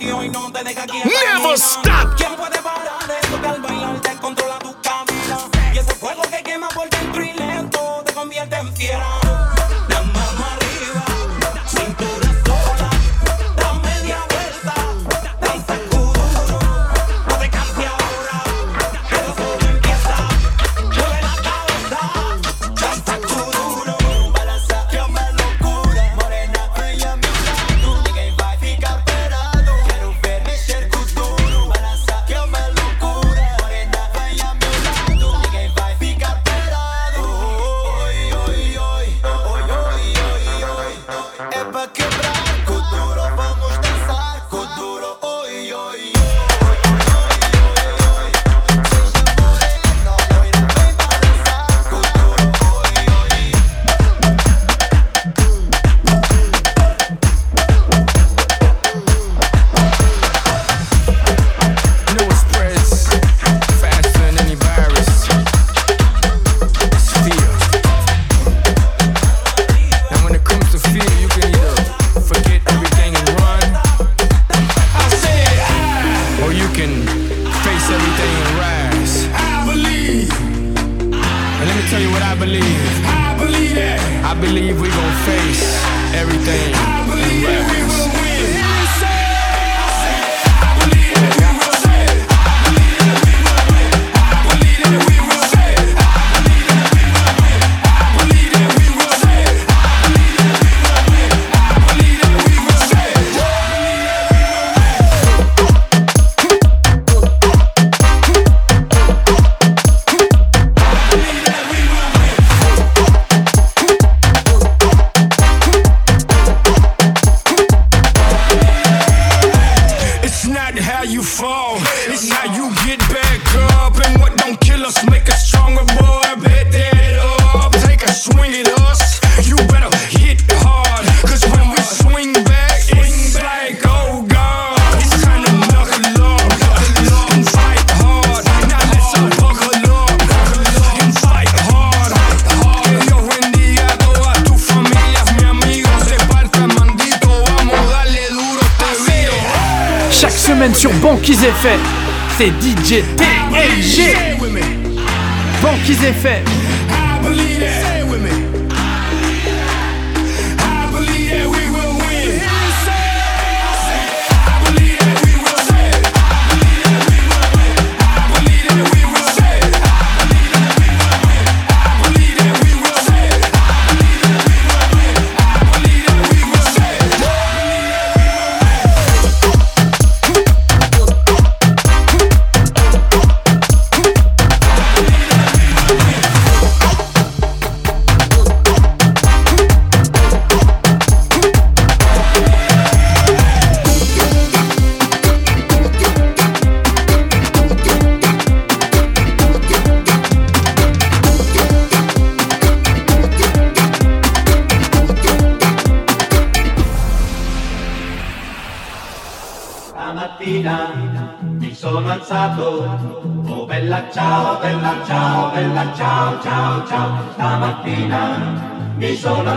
Y no te deja aquí. Never stop. ¿Quién puede parar que al bailar te controla tu camino? Y ese fuego que quema por dentro y lento te convierte en fiera.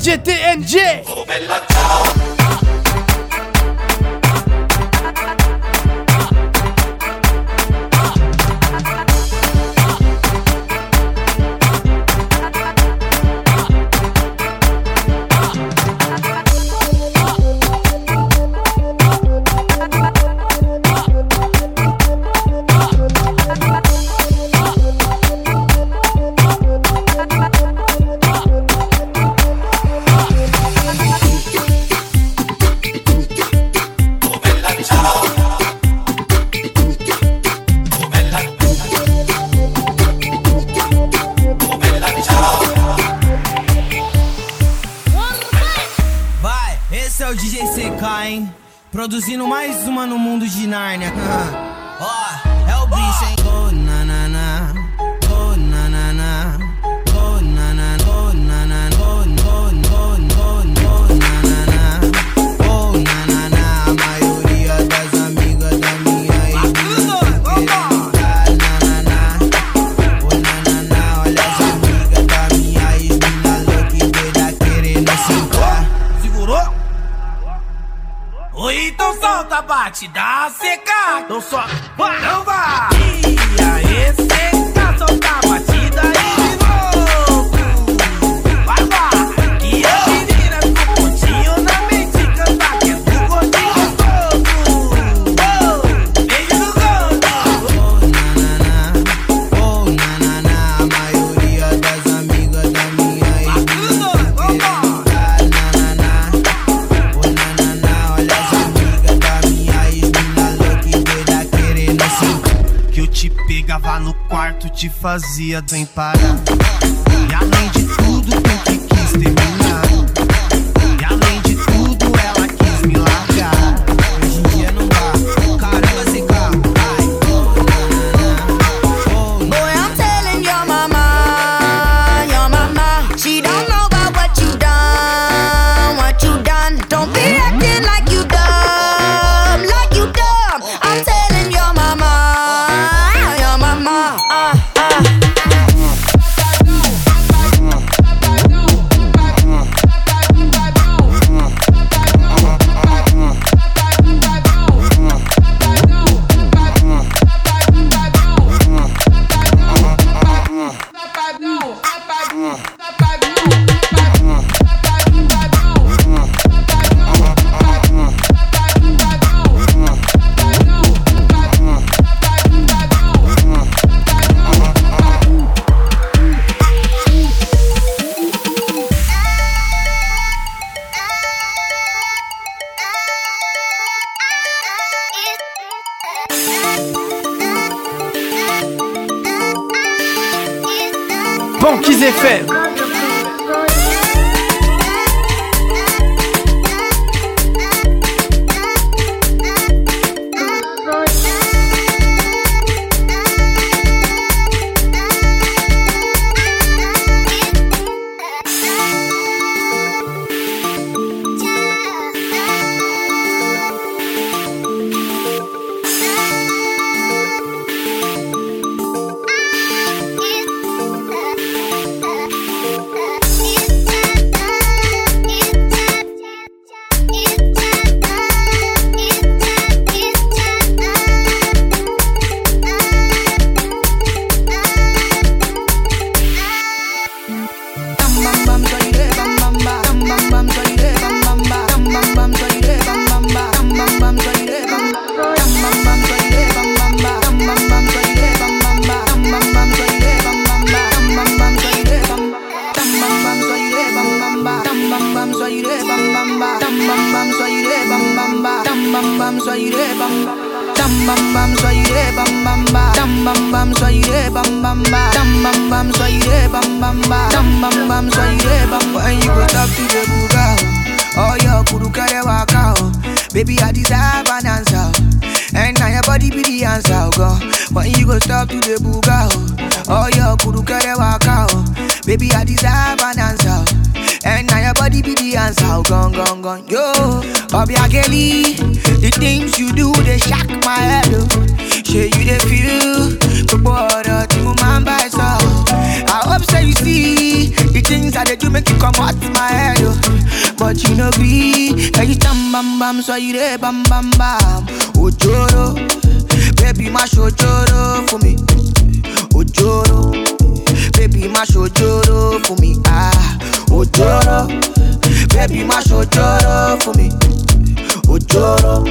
DJ TNG. Oh bella ciao Produzindo mais uma no mundo de Nárnia. Bate, dá seca. Então só, não vai. Te fazia bem parar. E além de tudo, eu que When you go talk to the buga, oh your kuru kare waka oh. Baby I deserve an answer, and now your body be the answer, oh. When you go talk to the buga, oh, oh your kuru kare waka oh. Baby I deserve an answer, and now your body be the answer, oh gone gone gone. Yo, Obiageli, the things you do they shock my head, oh. ṣe you dey feel gbogbo ọ̀rọ̀ tí mo máa ń bá ẹ sọ. I hope say you see the things I dey do make you come comot my head o. But you no be, na you tan bambam so you dey bambambam. Ojoro, baby má ṣojoro fún mi. Ojoro, baby má ṣojoro fún mi. Ah, ojoro, baby má ṣojoro fún mi. Ojoro.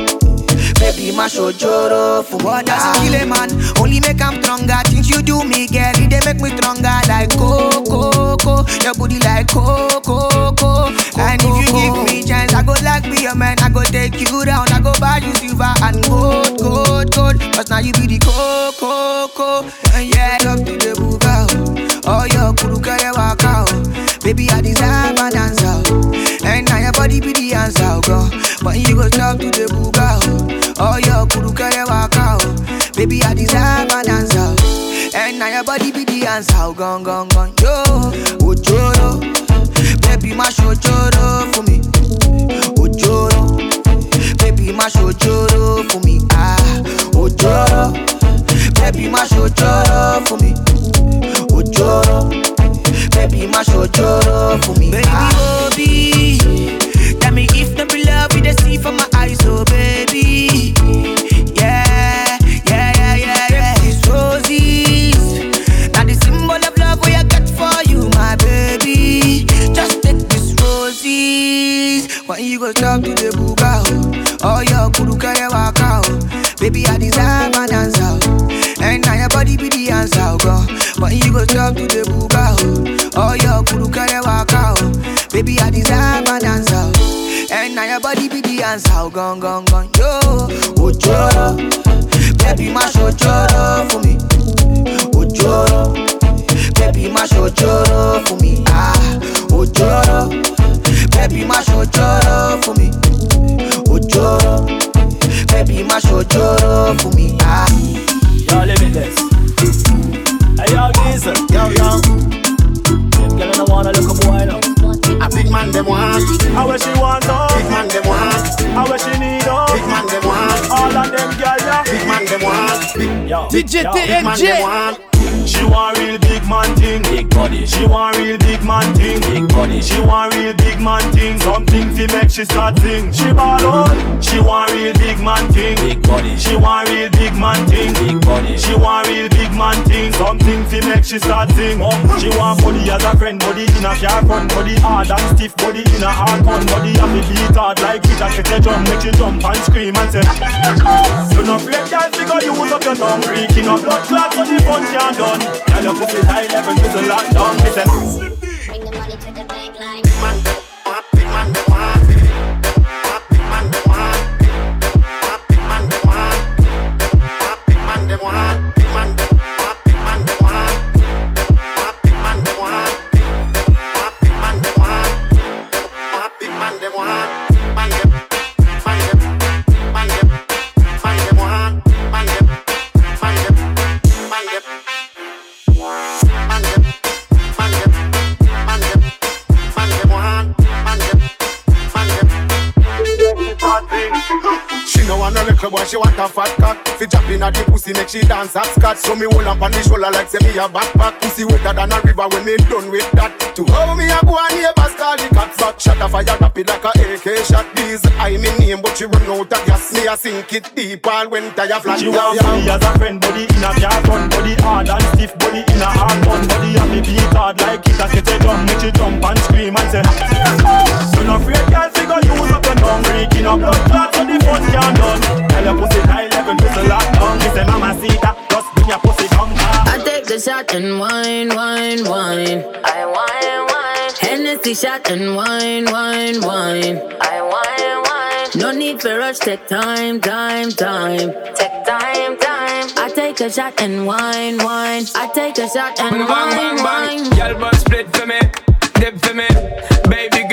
Baby, my ojoro for what it kill a man? Only make I'm stronger. Things you do me, girl, it they make me stronger. Like coco, coco, your booty like coco, coco. And if you give me chance, I go like be a man. I go take you down. I go buy you silver and gold, gold, gold. Cause now you be the coco, coco. And yeah, love to the buga. Oh, your kuru kaya waka. oh. Baby, I deserve an answer. oh. And now your body be the answer, oh, girl. But you go talk to the buga. Oh. Oh, your kuru kaya waka. oh. Baby, I deserve an answer. oh. And now your body be the answer, oh, gone, gone, gone. Yo, ojoro. Baby, my ojoro for me. Ojoro. Baby, my ojoro for me. Ah, ojoro. Baby, my ojoro for me. Ojoro. Baby, my ojoro for me. Baby, Ah. your body be the answer. Oh, gone, gone, gone, yo. Ochoro, baby, mash ochoro for me. Ochoro, baby, mash ochoro for me. Ah, ochoro, baby, mash ochoro for me. Ochoro, baby, mash ochoro for me. Ah, y'all living this. Hey, y'all, Diesel. Yo, yo. Them girls don't wanna look up wine up a big man them want, How where she want big man them want, How where she need up? big man them want, All of them girl, yeah. big man them want, big, Yo, DJ yo. big man them TNG. want. She want real big man thing, big body. She want real big man thing, big body. She want real big man thing, something fi make she start sing. She ball out. She want real big man thing, big body. She want real big man thing, big body. She want real big man thing, something fi make she start sing. Oh, she want body as a friend, body in a car front, body hard and stiff, body in a hard gun, body have me beat hard like it a set a drum, make she jump and scream and say. You no afraid, girl, figure use up your tongue, freaking up blood clot so the fun can't done. Girl, your pussy high level to the lockdown. Listen. Bring the money to the bank like pussy, make she dance hopscotch. So me hold up on the shoulder like say me a backpack. Pussy wetter than a river when me done with that. To how me a go and neighbors call the cops back. Shot a fire rapid like a AK shot. These I me name, but she run out of gas. Me a sink it deep all when tire flat. She want me as a friend, body in a car front, body hard and stiff, body in a hard gun, body have me beat hard like it a set a drum, make she jump and scream and say. You no afraid, girl, figure use up your tongue, freaking up blood clot so the fun can't done. Tell your pussy high level to the lockdown. Listen, mama, see that, just bring your pussy come. I take the shot and wine, wine, wine. I wine, wine. Hennessy shot and wine, wine, wine. I wine, wine. No need for rush, take time, time, time. Take time, time. I take a shot and wine, wine. I take a shot and wine, wine. Girl, but split for me, dip for me. Baby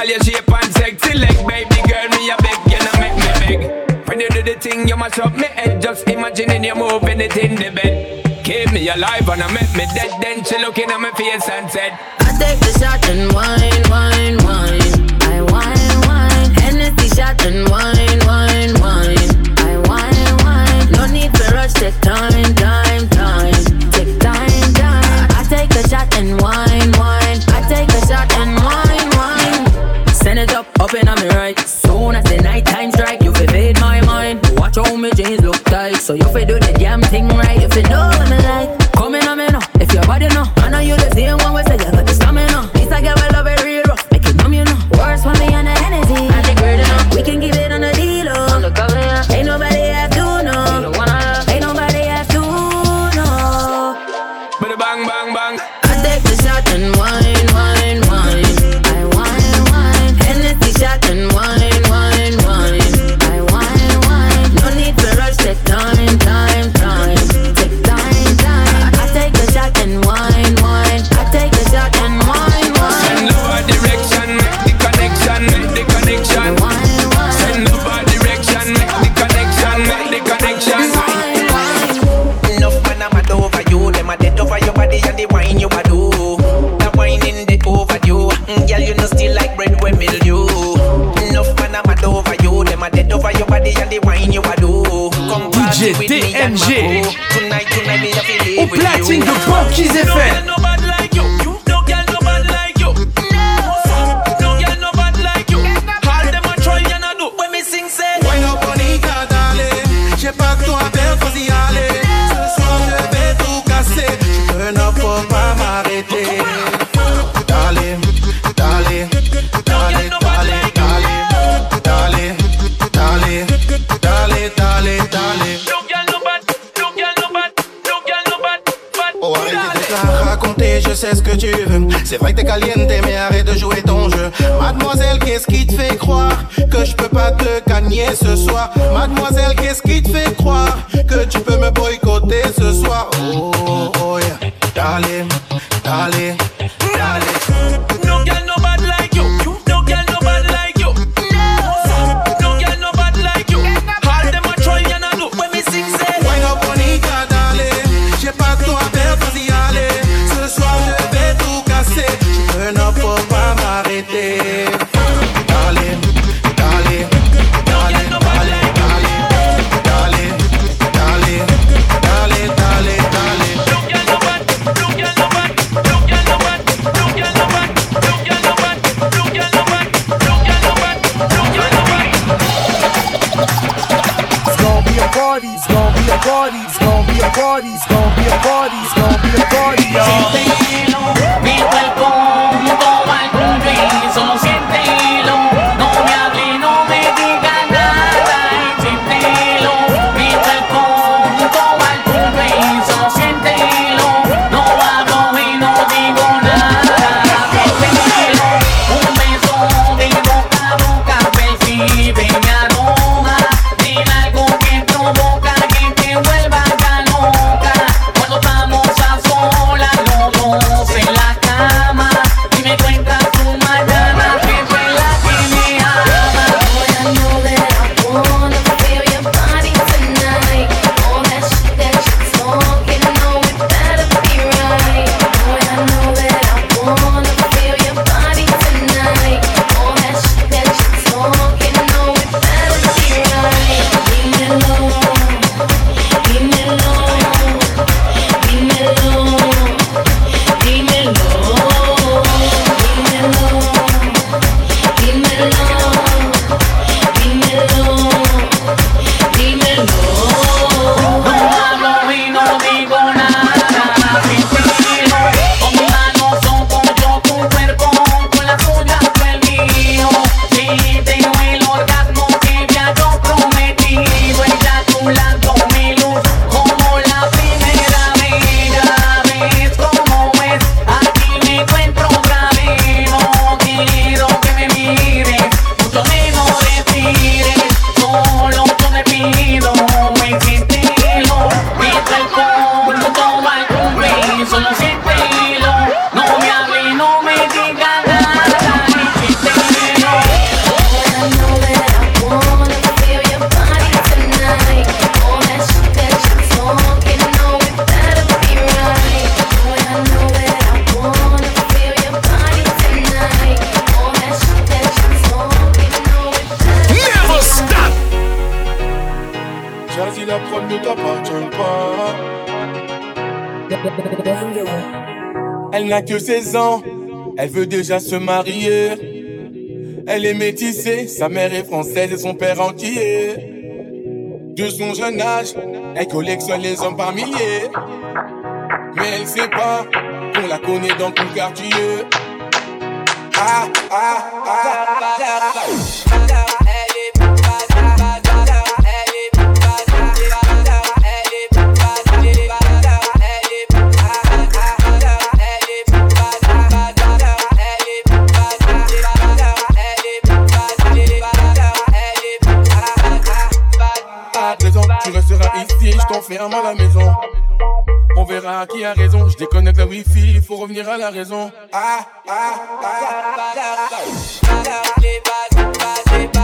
all your shape and sexy leg, baby girl, me a beg, you know make me beg. When you do the thing, you mash up me head, just imagining you moving it in the bed. Keep me alive and I make me dead, then she looking at my face and said, I take the shot and wine, wine, wine. I wine, wine. Hennessy shot and wine, wine, wine. I wine, wine. No need to rush, take time, time. que je peux pas te gagner ce soir. Mademoiselle, qu'est-ce qui te fait croire que tu peux me boycotter ce soir? Oh, oh, oh yeah. darling, darling, darling. Elle veut déjà se marier. Elle est métissée, sa mère est française et son père entier. De son jeune âge, elle collectionne les hommes par milliers. Mais elle sait pas qu'on la connaît dans tout quartier. Ah, ah, ah, Tu resteras ici, je t'enferme à la maison. On verra qui a raison, je déconnecte la wifi, il faut revenir à la raison. Ah, ah, ah. ah, ah, ah.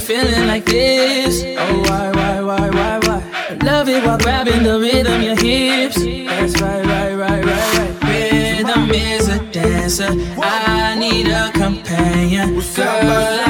feeling like this. Oh, why, why, why, why, why? Love it while grabbing the rhythm, your hips. That's right, right, right, right, right. Rhythm is a dancer. I need a companion. Girl,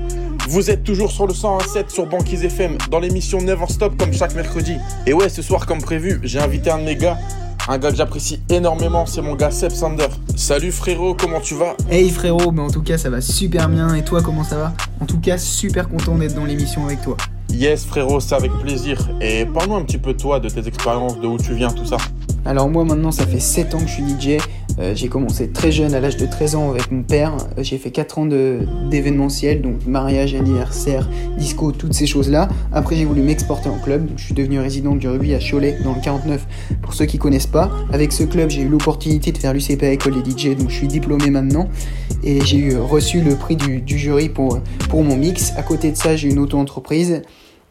Vous êtes toujours sur le 101.7 sur Banquise FM dans l'émission Never Stop comme chaque mercredi. Et ouais, ce soir, comme prévu, j'ai invité un de mes gars, un gars que j'apprécie énormément, c'est mon gars Seb Sander. Salut frérot, comment tu vas? Hey frérot, mais en tout cas ça va super bien et toi comment ça va? En tout cas super content d'être dans l'émission avec toi. Yes frérot, c'est avec plaisir. Et parle-nous un petit peu de toi, de tes expériences, de où tu viens, tout ça. Alors moi maintenant ça fait 7 ans que je suis DJ, Euh, j'ai commencé très jeune à l'âge de 13 ans avec mon père, Euh, j'ai fait 4 ans d'événementiel, donc mariage, anniversaire, disco, toutes ces choses là. Après j'ai voulu m'exporter en club, je suis devenu résident du rugby à Cholet dans le 49 pour ceux qui connaissent pas. Avec ce club j'ai eu l'opportunité de faire l'UCP école des DJ, donc je suis diplômé maintenant et j'ai reçu le prix du, du jury pour, pour mon mix. À côté de ça j'ai une auto-entreprise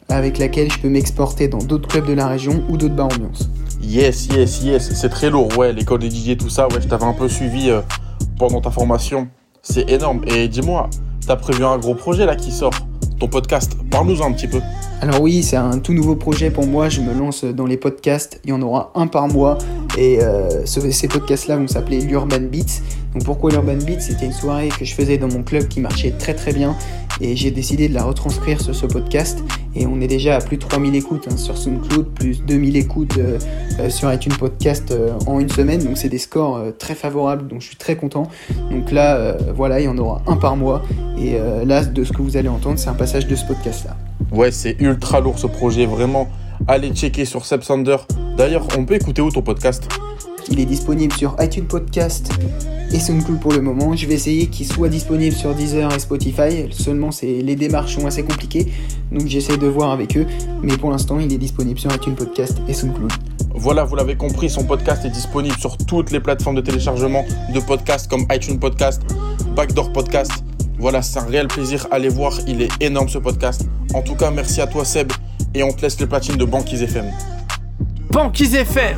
avec laquelle je peux m'exporter dans d'autres clubs de la région ou d'autres bars ambiance. Yes, yes, yes, c'est très lourd, ouais, l'école des DJ, tout ça, ouais, je t'avais un peu suivi euh, pendant ta formation. C'est énorme. Et dis-moi, t'as prévu un gros projet là qui sort, ton podcast, parle-nous un petit peu. Alors oui, c'est un tout nouveau projet pour moi, je me lance dans les podcasts, il y en aura un par mois. Et euh, ce- ces podcasts-là vont s'appeler l'Urban Beats. Donc pourquoi l'Urban Beats? C'était une soirée que je faisais dans mon club qui marchait très très bien. Et j'ai décidé de la retranscrire sur ce podcast. Et on est déjà à plus de 3000 écoutes hein, sur SoundCloud, plus 2000 écoutes euh, euh, sur iTunes Podcast en une semaine, donc c'est des scores très favorables, donc je suis très content. Donc là, voilà, il y en aura un par mois. Et là, de ce que vous allez entendre, c'est un passage de ce Ouais, c'est ultra lourd ce projet, vraiment. Allez checker sur Seb Sander. D'ailleurs, on peut écouter où ton podcast? Il est disponible sur iTunes Podcast et SoundCloud pour le moment. Je vais essayer qu'il soit disponible sur Deezer et Spotify. Seulement, les démarches sont assez compliquées, donc j'essaie de voir avec eux. Mais pour l'instant, il est disponible sur iTunes Podcast et SoundCloud. Voilà, vous l'avez compris, son podcast est disponible sur toutes les plateformes de téléchargement de podcasts comme iTunes Podcast, Backdoor Podcast. Voilà, c'est un réel plaisir. Allez voir, il est énorme ce podcast. En tout cas, merci à toi Seb et on te laisse les platines de Banquise FM. Banquise FM.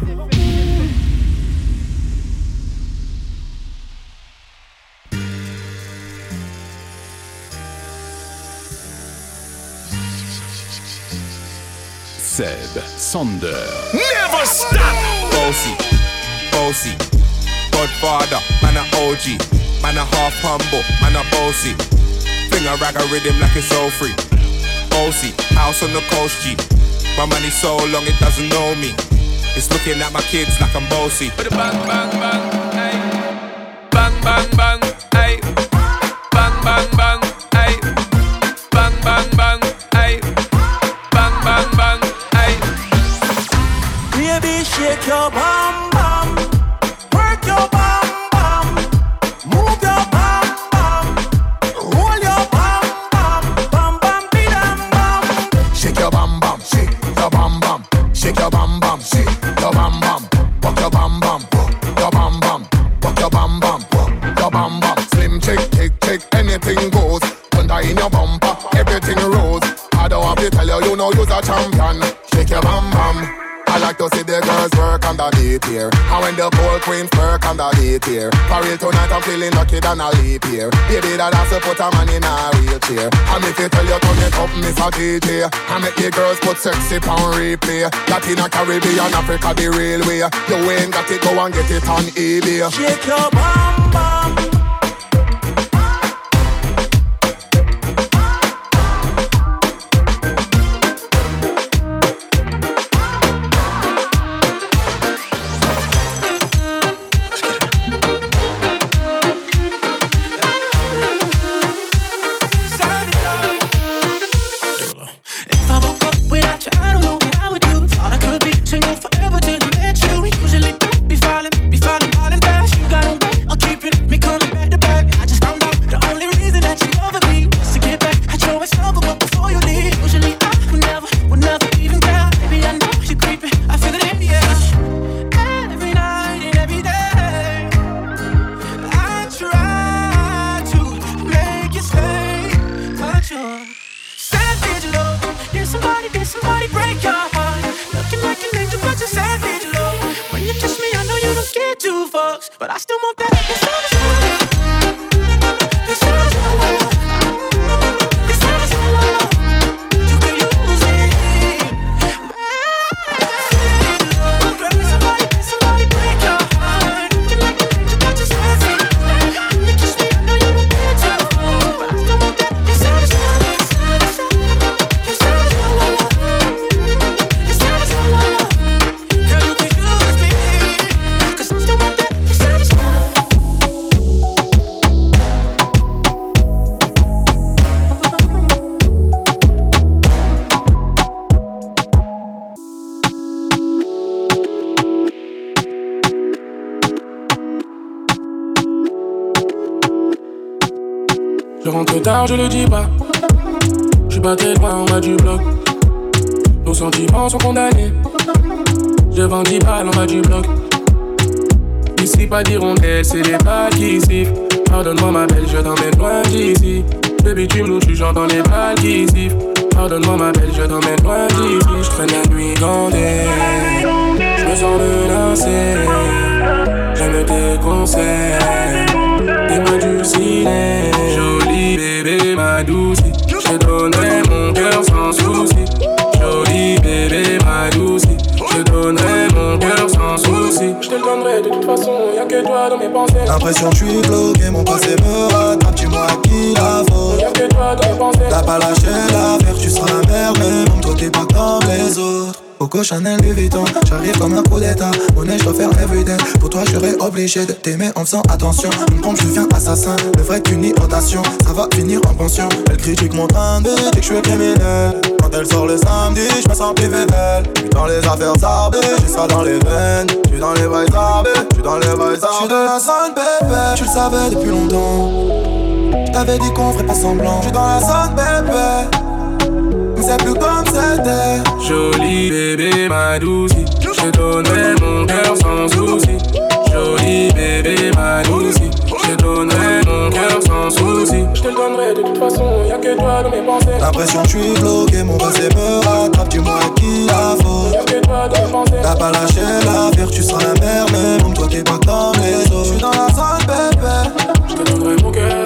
Seb Sander. Never stop. Bossy, bossy, Godfather, man a OG, man a half humble, man a bossy. Finger rag a rhythm like it's all free. Bossy, house on the coast G. My money so long it doesn't know me. It's looking at my kids like I'm bossy. Bang bang bang, ay. Bang bang bang, ay. Bang bang bang, ay. Bang bang bang, ay. Bang bang bang, ay. Baby, shake your bum queens work on the here. For real tonight, I'm feeling lucky than a leap here. Baby, that has to put a man in a wheelchair. And if you tell you turn it up, a DJ. I make the girls put sexy on replay. That in a Caribbean, Africa, the real way. You ain't got it, go and get it on eBay. Shake your bum bum. Je le dis pas. Je suis pas très loin en bas du bloc. Nos sentiments sont condamnés. Je vends 10 balles bas du bloc. Ici, pas d'hirondelle, c'est des pas qui. Pardonne-moi, ma belle, je t'emmène loin d'ici. Baby, tu me louches, j'entends les balles qui. Pardonne-moi, ma belle, je t'emmène loin d'ici. Je traîne la nuit gandée. Je me sens menacé. J'aime tes conseils. Dulcinée. Jolie bébé, ma douce. Je donnerai mon cœur sans souci. Jolie bébé, ma douce. Je te donnerai mon cœur sans souci. Je te le donnerai de toute façon, y'a que toi dans mes pensées. L'impression que je suis bloqué, mon passé me rattrape, dis-moi à qui la faute. Y'a que toi dans mes pensées. T'as pas lâché l'affaire, tu seras la mère, mais toi t'es pas comme les autres. Coco Chanel Louis Vuitton, j'arrive comme un coup d'état. Honnête, je dois faire everyday. Pour toi, je serais obligé de t'aimer en faisant attention. Une pompe, je deviens assassin. Le vrai qu'une rotation, ça va finir en pension. Elle critique mon train de que je suis criminel. Quand elle sort le samedi, je me sens privé d'elle. J'suis dans les affaires sardées, j'ai ça dans les veines. J'suis dans les bails sardés, j'suis dans les bails sardés. J'suis de la zone, bébé, tu le savais depuis longtemps. J't'avais dit qu'on ferait pas semblant. J'suis dans la zone, bébé. Mais c'est plus comme c'était. Jolie bébé, ma douce. Je donnerai mon cœur sans souci. Jolie bébé, ma douce. Je donnerai sans souci. Je te le donnerai de toute façon, y'a que toi dans mes pensées. L'impression que je suis bloqué, mon passé me rattrape, dis-moi qui la faute. Y'a que toi dans mes pensées. T'as pas lâché l'affaire, tu seras la mère, mais même toi t'es pas comme les autres. J'suis dans la zone, bébé. Je te donnerai mon cœur,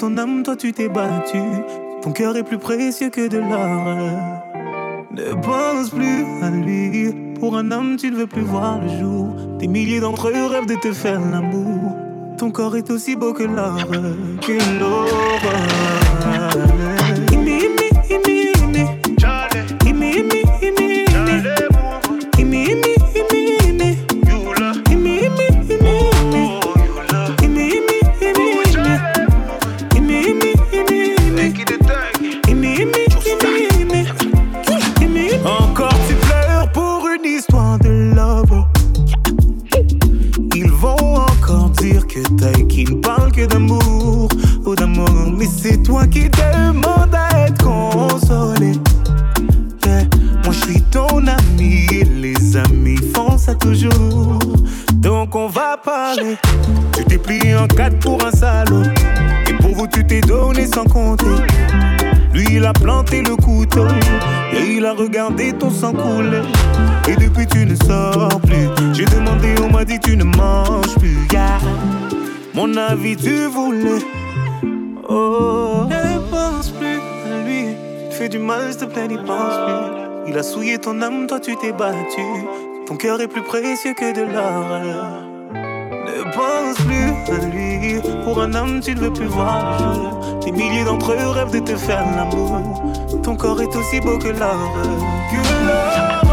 ton âme, toi tu t'es battu. Ton cœur est plus précieux que de l'or. Ne pense plus à lui. Pour un homme, tu ne veux plus voir le jour. Des milliers d'entre eux rêvent de te faire l'amour. Ton corps est aussi beau que l'or, que l'aurore. Donc on va parler. Tu t'es plié en quatre pour un salaud. Et pour vous, tu t'es donné sans compter. Lui, il a planté le couteau. Et il a regardé ton sang couler. Et depuis, tu ne sors plus. J'ai demandé, on m'a dit, tu ne manges plus. Mon avis, tu voulais. Oh. Ne pense plus à lui. Tu fais du mal, s'il te plaît, n'y pense plus. Il a souillé ton âme, toi, tu t'es battu. Ton cœur est plus précieux que de l'or. Ne pense plus à lui. Pour un homme, tu ne veux plus voir le. Des milliers d'entre eux rêvent de te faire l'amour. Ton corps est aussi beau que l'or. Que l'or.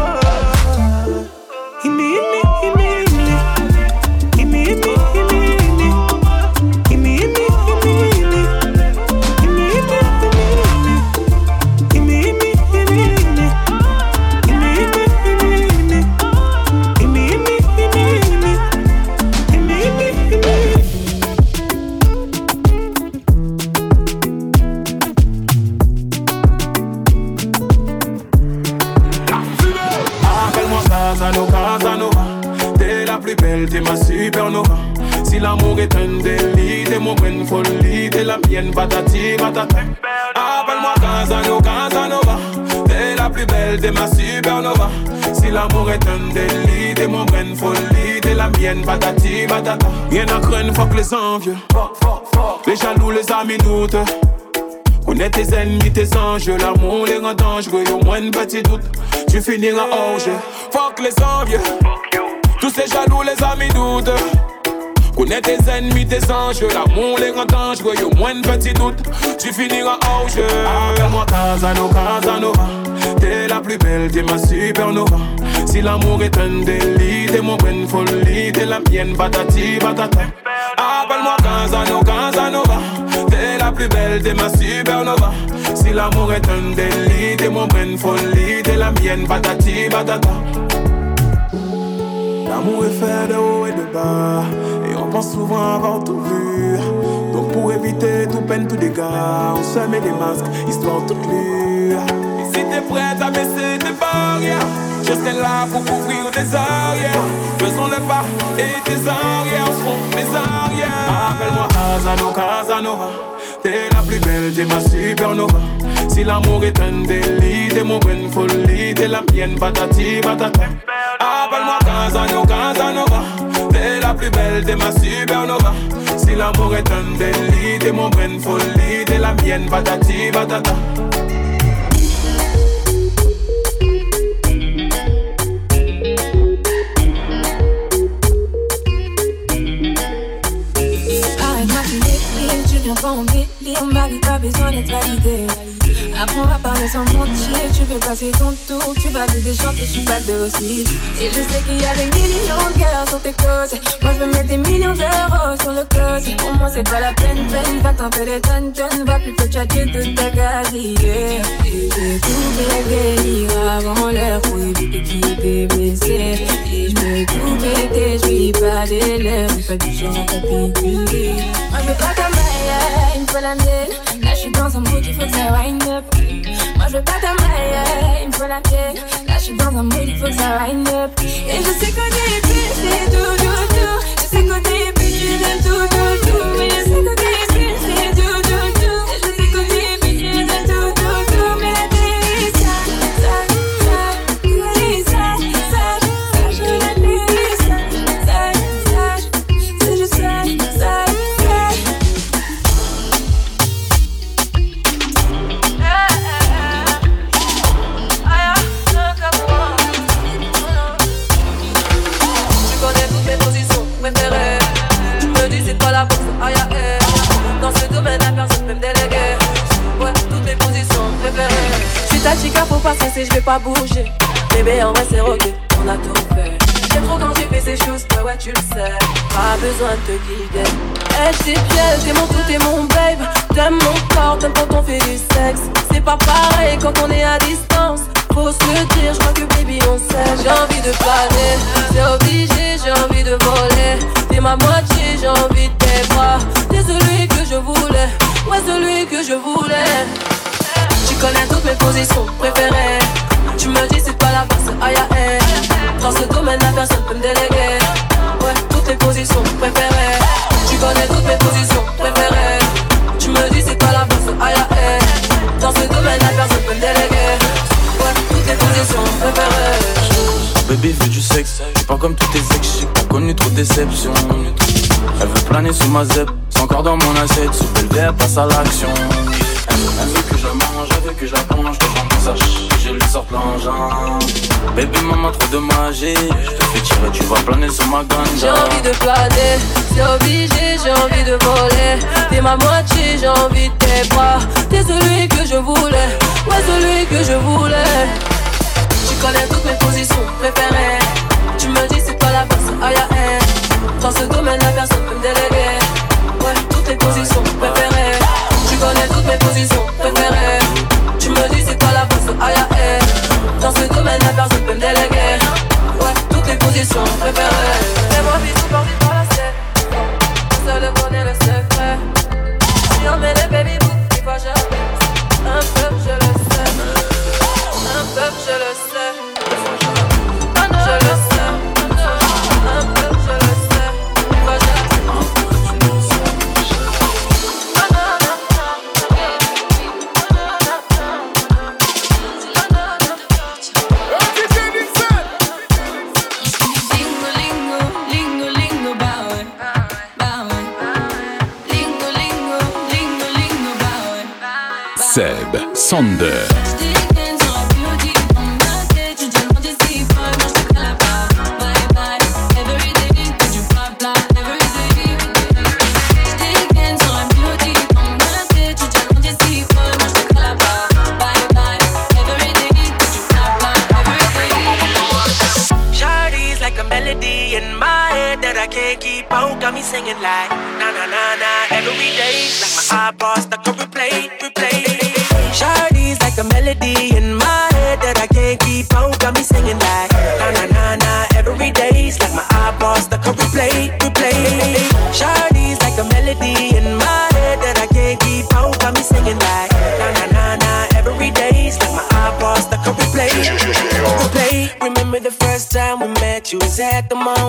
Mienne, patati, patata. Rien à craindre, fuck les envieux. Les jaloux, les amis doutent. Connais tes ennemis, tes enjeux, l'amour les rend dangereux, au moins un petit doute, tu finiras jeu. Fuck les envieux, tous ces jaloux, les amis doutent. Connais tes ennemis, tes enjeux, l'amour les rend dangereux, au moins un petit doute, tu finiras hors jeu. Appelle-moi Casanova, Casanova, t'es la plus belle, t'es ma supernova. Si l'amour est un délit, t'es mon brin folie, t'es la mienne, patati, patata. Appelle-moi Casanova, Casanova. T'es la plus belle, t'es ma supernova. Si l'amour est un délit, t'es mon brin folie, t'es la mienne, patati patata. L'amour est fait de haut et de bas, et on pense souvent avoir tout vu. Donc pour éviter tout peine, tout dégât, on se met des masques, histoire toute lure. T'es prête à baisser tes barrières, je serai là pour couvrir tes arrières. Faisons le pas et tes arrières seront mes arrières. Appelle-moi Casanova, Casanova. T'es la plus belle, t'es ma supernova. Si l'amour est un délit, t'es mon brin folie, t'es la mienne, patati patata. Appelle-moi Casanova, Casanova. T'es la plus belle, t'es ma supernova. Si l'amour est un délit, t'es mon brin folie, t'es la mienne, patati patata. En délire Ma vie pas besoin d'être validée Apprends à parler sans mentir. Tu veux passer ton tour, tu vas te déchanter, je suis pas docile Et je sais qu'il y a des millions de cœurs sur tes côtes. Moi je veux mettre des millions d'euros sur le côté Pour moi c'est pas la peine, peine. Va t'en faire des tonnes, tonnes. Va plutôt tchatcher toute ta gazière. Et j'ai coupé délire avant l'heure Pour éviter qu'il t'ait blessé Et je me coupe je suis pas des lèvres Pas du genre particulier Moi je veux pas faut la mienne. Là je suis dans un mood, il faut que ça wind up. Moi je veux pas ta maille, il me faut la mienne Là je suis dans un mood, il faut que ça wind up. Et je sais qu'on planer sous ma zep, c'est encore dans mon assiette, sous belle verre, passe à l'action. Elle veut, que je la mange, elle veut que je la plonge, que j'en sache, je lui sorte l'engin. Baby maman trop de magie, je te fais tirer, tu vas planer sur ma J'ai ganja. envie de planer, c'est obligé, j'ai envie de voler. T'es ma moitié, j'ai envie de tes bras. T'es celui que je voulais, ouais, celui que je voulais. Tu connais toutes mes positions préférées. Tu me dis c'est pas la aïe aïe. Dans ce domaine, la personne peut me déléguer. Ouais, toutes les positions préférées. Tu connais toutes mes positions préférées. Tu me dis c'est pas la face, aïe aïe. Dans ce domaine, la personne peut me déléguer. Ouais, toutes les positions préférées. Fais-moi Sonde.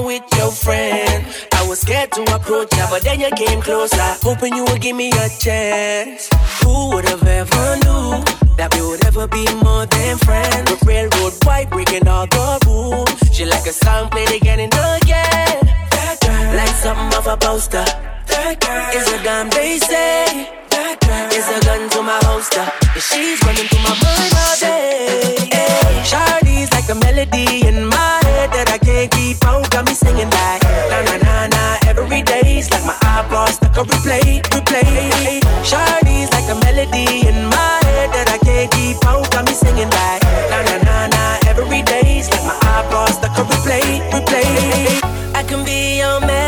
With your friend. I was scared to approach ya, but then you came closer, hoping you would give me a chance. Who would have ever knew that we would ever be more than friends? With railroad white breaking all the rules. She like a song played again and again. That girl, like something off a poster. That girl is a gun, they say. That girl is a gun to my holster. And she's running through my mind all day. Hey, Shawty's like a melody in my head that I can't keep out. Got me singing like na na na na every day. It's like my iPod stuck on replay, replay. Shawty's like a melody in my head that I can't keep out. Got me singing like na na na na every day. It's like my iPod stuck on replay, replay. I can be your a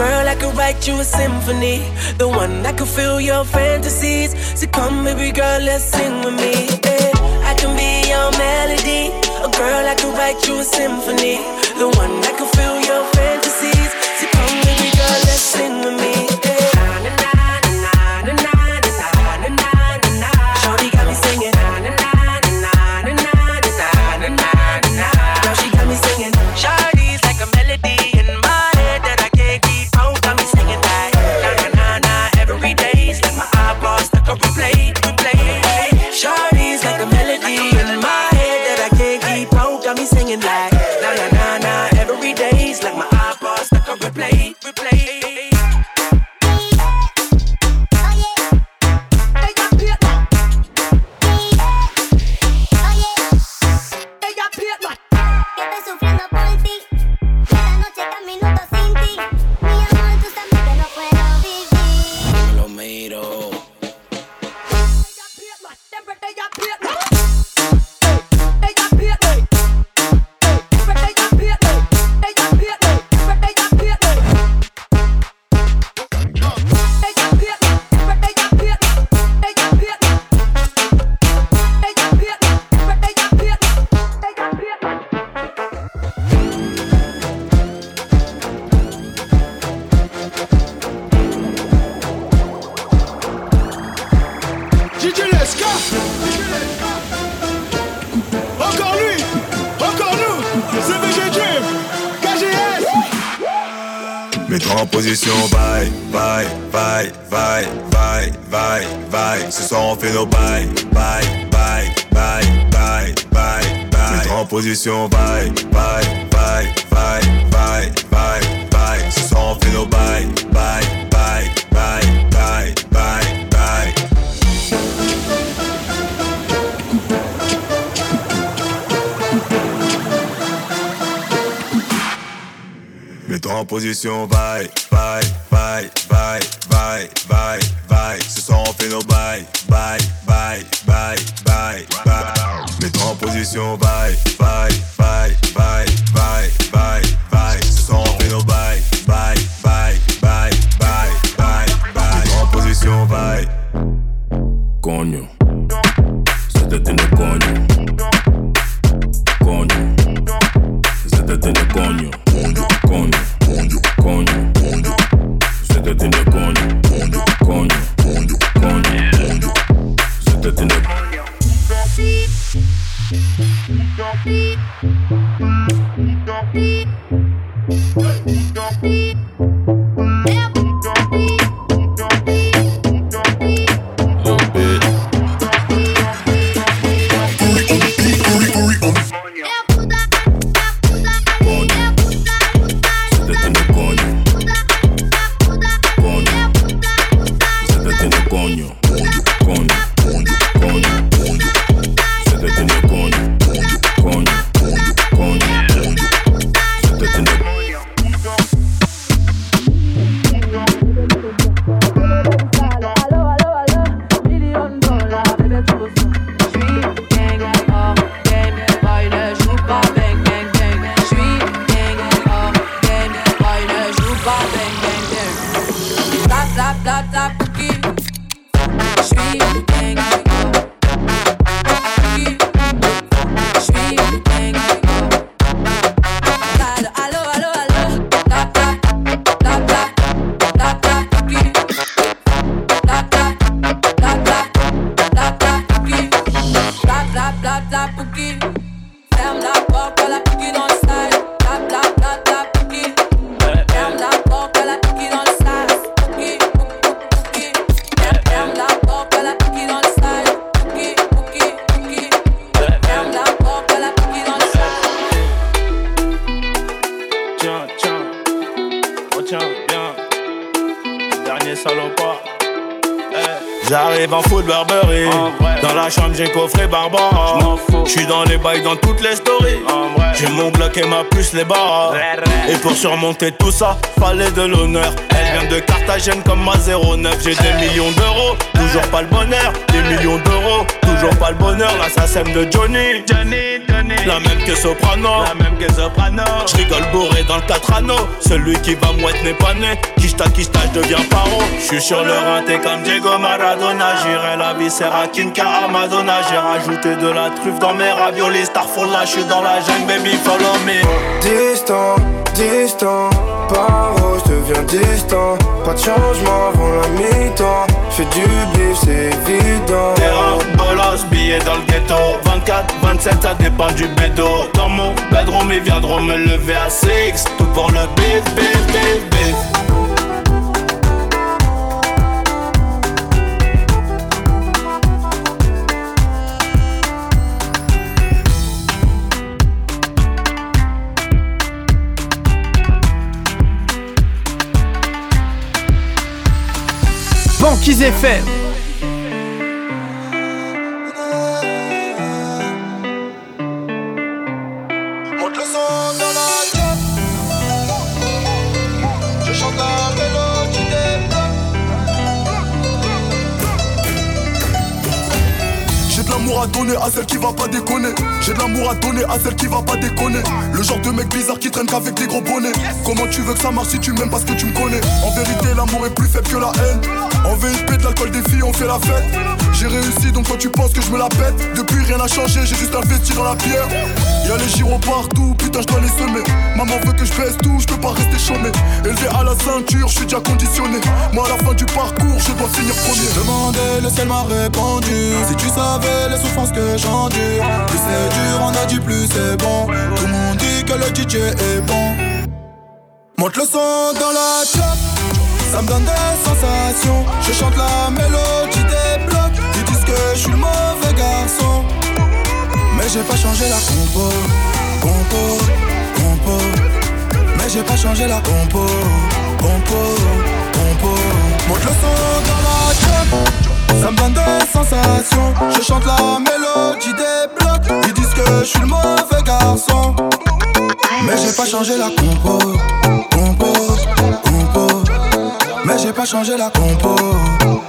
girl I could write you a symphony, the one that could fill your fantasies. So come, baby girl, let's sing with me. yeah. I can be your melody, a girl I could write you a symphony, the one that could fill your fantasies. So come, baby girl, let's sing with me. happy. Les barres. Et pour surmonter tout ça Fallait de l'honneur. Elle vient de Carthagène comme ma 09 J'ai des millions d'euros Toujours pas le bonheur. Des millions d'euros Toujours pas le bonheur L'assassin de Johnny. Johnny, Johnny. La même que Soprano. La même que Soprano. J'rigole bourré dans le 4 anneaux Celui qui va mouette n'est pas né Kishta Kishta j'deviens paro. J'suis sur le rinté comme Diego Maradona. J'irai la viscère à Kinka à Madonna. J'ai rajouté de la truffe dans mes raviolis. Starfall là j'suis dans la jungle baby follow me. Distant, distant, paro, je deviens distant. Pas de changement avant la mi-temps. J'fais du bif, c'est évident. Terrain, bolos, billets dans le ghetto 24, 27, ça dépend du bédo Dans mon bedroom, ils viendront me lever à 6 Tout pour le bif, bif, bif, bif Banquise FM. À donner à celle qui va pas déconner. J'ai de l'amour à donner à celle qui va pas déconner. Le genre de mec bizarre qui traîne qu'avec des gros bonnets. Comment tu veux que ça marche si tu m'aimes parce que tu me connais? En vérité, l'amour est plus faible que la haine. En VIP, de l'alcool des filles, on fait la fête. J'ai réussi donc toi tu penses que je me la pète. Depuis rien n'a changé, j'ai juste investi dans la pierre. Y'a les gyros partout, putain je dois les semer. Maman veut que je baisse tout, je peux pas rester chômé. Élevé à la ceinture, je suis déjà conditionné. Moi à la fin du parcours, je dois finir premier. J'ai demandé, le ciel m'a répondu. Si tu savais les souffrances que j'endure, plus c'est dur, on a dit plus c'est bon. Tout le monde dit que le DJ est bon. Monte le son dans la chop, ça me donne des sensations. Je chante la mélodie des blocs. Ils disent que je suis le mauvais garçon. Mais j'ai pas changé la compo, compo, compo. Mais j'ai pas changé la compo, compo, compo. Monte le son dans la chop, ça me donne des sensations. Je chante la mélodie des blocs. Ils disent que je suis le mauvais garçon. Mais j'ai pas changé la compo, compo, compo. Mais j'ai pas changé la compo,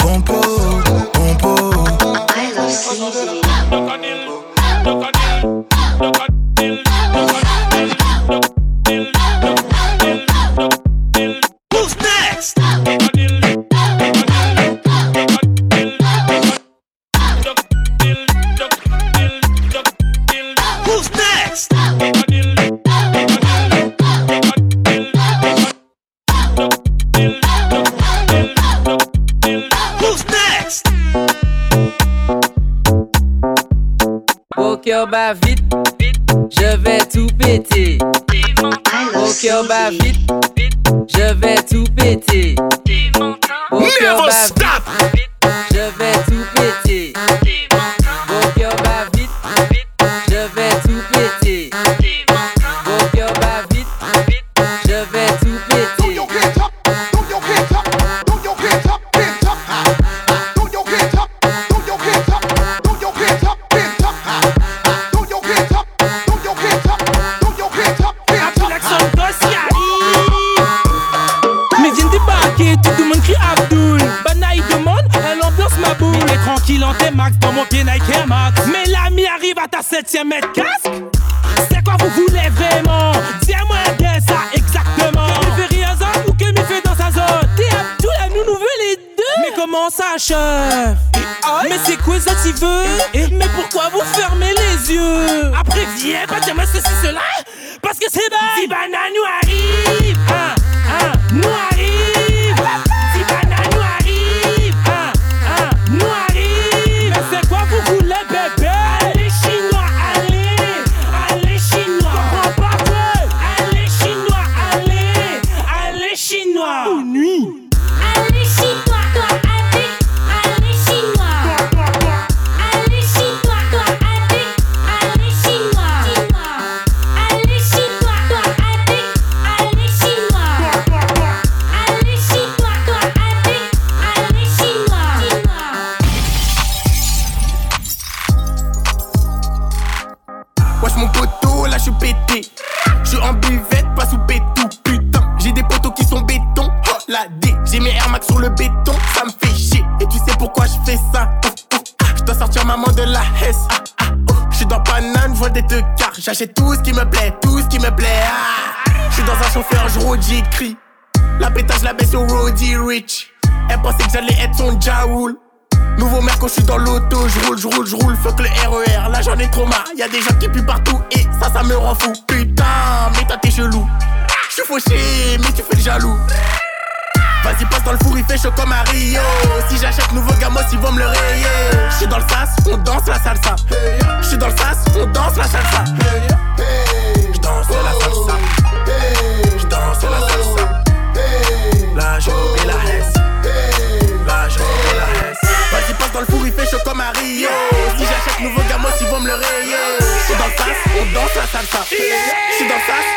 compo, compo. Nova. Ta septième mètre casque. C'est quoi vous voulez vraiment? Dis-moi qu'est ça exactement. Que me fait ça ou que me fait dans sa zone. T'es à nous nous veut les deux. Mais comment ça chef? Mais c'est quoi ça tu veux? Mais pourquoi vous fermez les yeux? Après viens pas dire moi ceci cela. Parce que c'est bas Zibana nous arrive. Ah, ah, Nous arrive J'achète tout ce qui me plaît, tout ce qui me plaît. Ah. Je suis dans un chauffeur, je rôde, j'écris. La pétage, la baisse au Roddy Rich. Elle pensait que j'allais être son Jaoul. Nouveau quand je suis dans l'auto, je roule, je roule, je roule, fuck le RER, là j'en ai trop marre, y'a des gens qui puent partout et ça ça me rend fou. Putain, mais toi t'es chelou. Je suis fauché, mais tu fais le jaloux. Vas-y passe dans le four, il fait chaud comme à Rio. Si j'achète nouveau gamos, ils vont me le rayer. Je suis dans le sas, on danse la salsa. Je suis dans le sas, on danse la salsa. Je danse la salsa. Je danse la salsa. Là j'ai oublié la Hesse. Là j'ai oublié la Hesse. Vas-y passe dans le four, il fait chaud comme à Rio. Si j'achète nouveau gamos, ils vont me le rayer. Je suis dans le sas, on danse la salsa. Je suis dans le sas,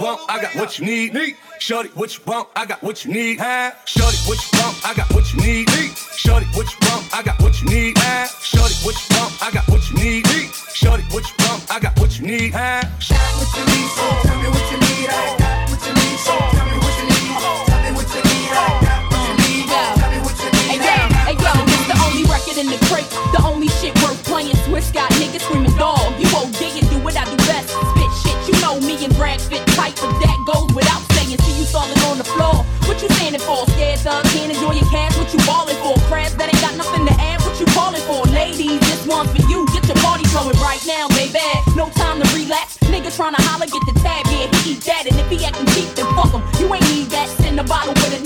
what you need. Shorty, what you want? I got what you need. Shorty, what you want? I got what you need. Shorty, what you want? I got what you need. Shorty, what you want? I got what you need. Shorty, what you want? I got what you need. What you need? Get the tab, yeah, he eat that. And if he acting cheap, then fuck him. You ain't need that. Send a bottle with a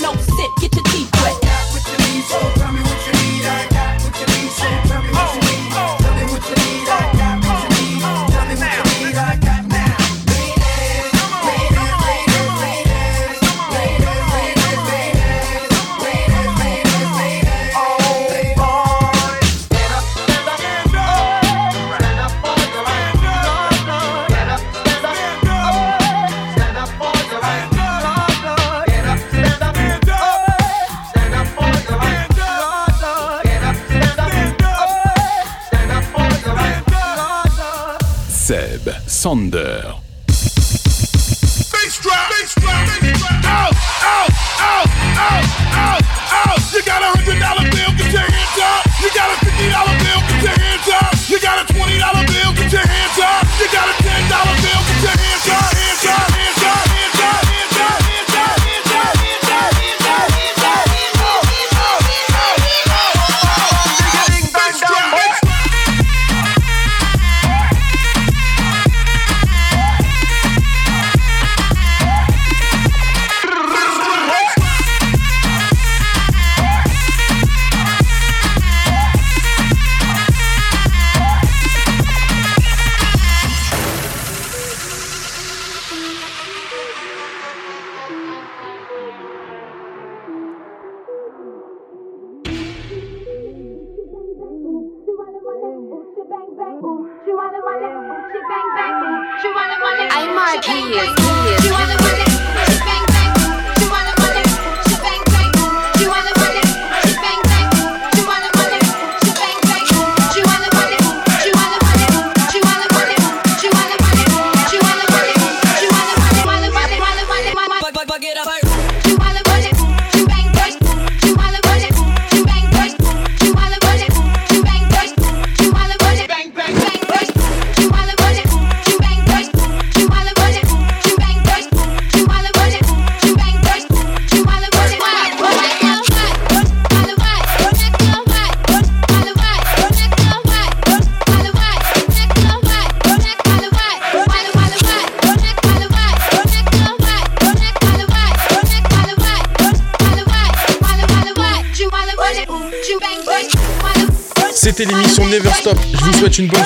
out. You got a hundred dollar bill, get your hands up. You got a fifty dollar bill, get your hands up. You got a twenty dollar bill, get your hands up. You got a ten dollar bill, get your hands up. Hands up, hands up,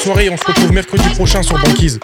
soirée on se retrouve mercredi prochain sur Banquise.